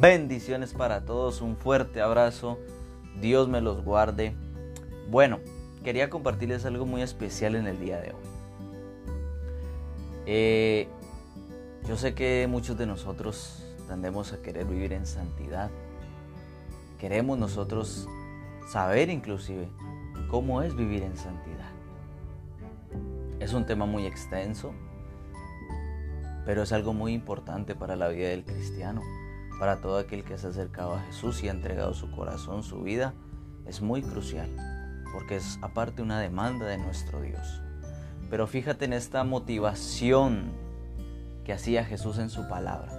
Bendiciones para todos, un fuerte abrazo. Dios me los guarde. Bueno, quería compartirles algo muy especial en el día de hoy. Eh, yo sé que muchos de nosotros tendemos a querer vivir en santidad. Queremos nosotros saber inclusive cómo es vivir en santidad. Es un tema muy extenso, pero es algo muy importante para la vida del cristiano, para todo aquel que se ha acercado a Jesús y ha entregado su corazón, su vida, es muy crucial, porque es aparte una demanda de nuestro Dios. Pero fíjate en esta motivación que hacía Jesús en su palabra.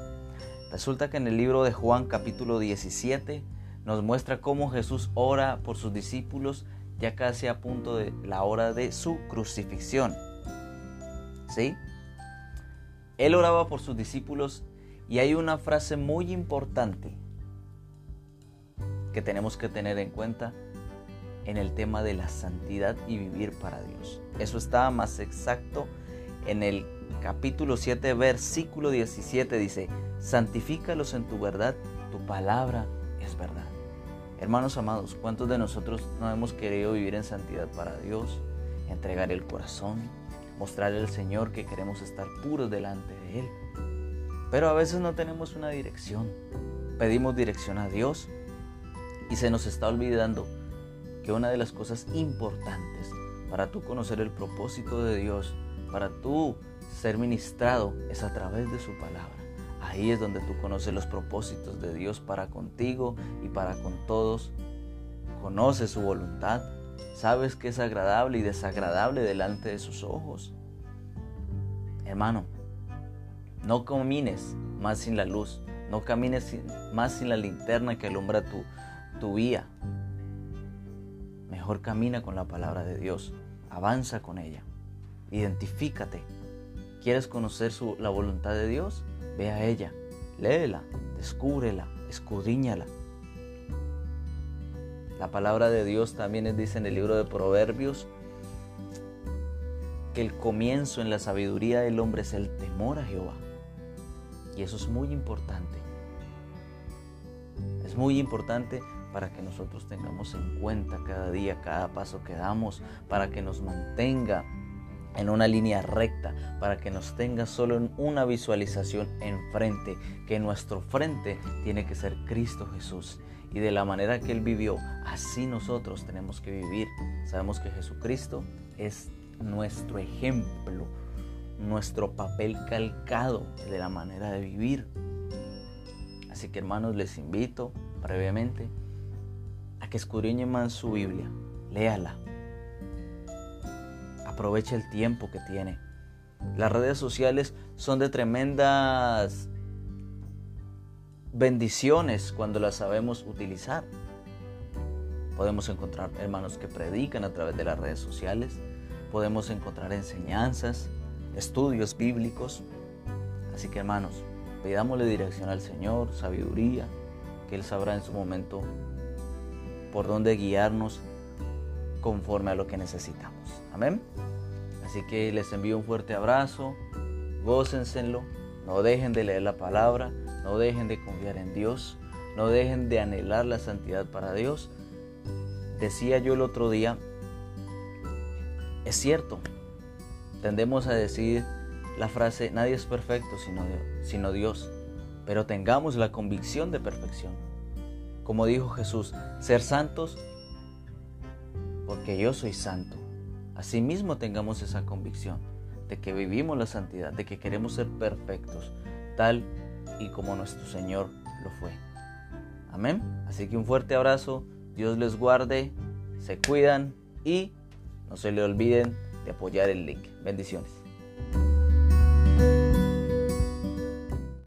Resulta que en el libro de Juan capítulo 17 nos muestra cómo Jesús ora por sus discípulos ya casi a punto de la hora de su crucifixión. ¿Sí? Él oraba por sus discípulos y hay una frase muy importante que tenemos que tener en cuenta en el tema de la santidad y vivir para Dios. Eso está más exacto en el capítulo 7, versículo 17. Dice, santifícalos en tu verdad, tu palabra es verdad. Hermanos amados, ¿cuántos de nosotros no hemos querido vivir en santidad para Dios? Entregar el corazón, mostrarle al Señor que queremos estar puros delante de Él. Pero a veces no tenemos una dirección. Pedimos dirección a Dios y se nos está olvidando que una de las cosas importantes para tú conocer el propósito de Dios, para tú ser ministrado, es a través de su palabra. Ahí es donde tú conoces los propósitos de Dios para contigo y para con todos. Conoces su voluntad, sabes que es agradable y desagradable delante de sus ojos. Hermano, no camines más sin la luz, no camines más sin la linterna que alumbra tu, tu vía. Mejor camina con la palabra de Dios, avanza con ella, identifícate. ¿Quieres conocer la voluntad de Dios? Ve a ella, léela, descúbrela, escudriñala. La palabra de Dios también dice en el libro de Proverbios que el comienzo en la sabiduría del hombre es el temor a Jehová. Y eso es muy importante. Es muy importante para que nosotros tengamos en cuenta cada día, cada paso que damos, para que nos mantenga en una línea recta, para que nos tenga solo en una visualización enfrente, que nuestro frente tiene que ser Cristo Jesús y de la manera que Él vivió, así nosotros tenemos que vivir. Sabemos que Jesucristo es nuestro ejemplo, nuestro papel calcado de la manera de vivir. Así que hermanos, les invito brevemente a que escudriñen más su Biblia, léala, aproveche el tiempo que tiene. Las redes sociales son de tremendas bendiciones cuando las sabemos utilizar. Podemos encontrar hermanos que predican a través de las redes sociales, podemos encontrar enseñanzas, estudios bíblicos. Así que hermanos, pidámosle dirección al Señor, sabiduría, que Él sabrá en su momento por dónde guiarnos conforme a lo que necesitamos. Amén. Así que les envío un fuerte abrazo, gócenselo, no dejen de leer la palabra, no dejen de confiar en Dios, no dejen de anhelar la santidad para Dios. Decía yo el otro día, es cierto, tendemos a decir la frase, nadie es perfecto sino, Dios, pero tengamos la convicción de perfección. Como dijo Jesús, ser santos porque yo soy santo. Asimismo tengamos esa convicción de que vivimos la santidad, de que queremos ser perfectos, tal y como nuestro Señor lo fue. Amén. Así que un fuerte abrazo, Dios les guarde, se cuidan y no se le olviden de apoyar el link. Bendiciones.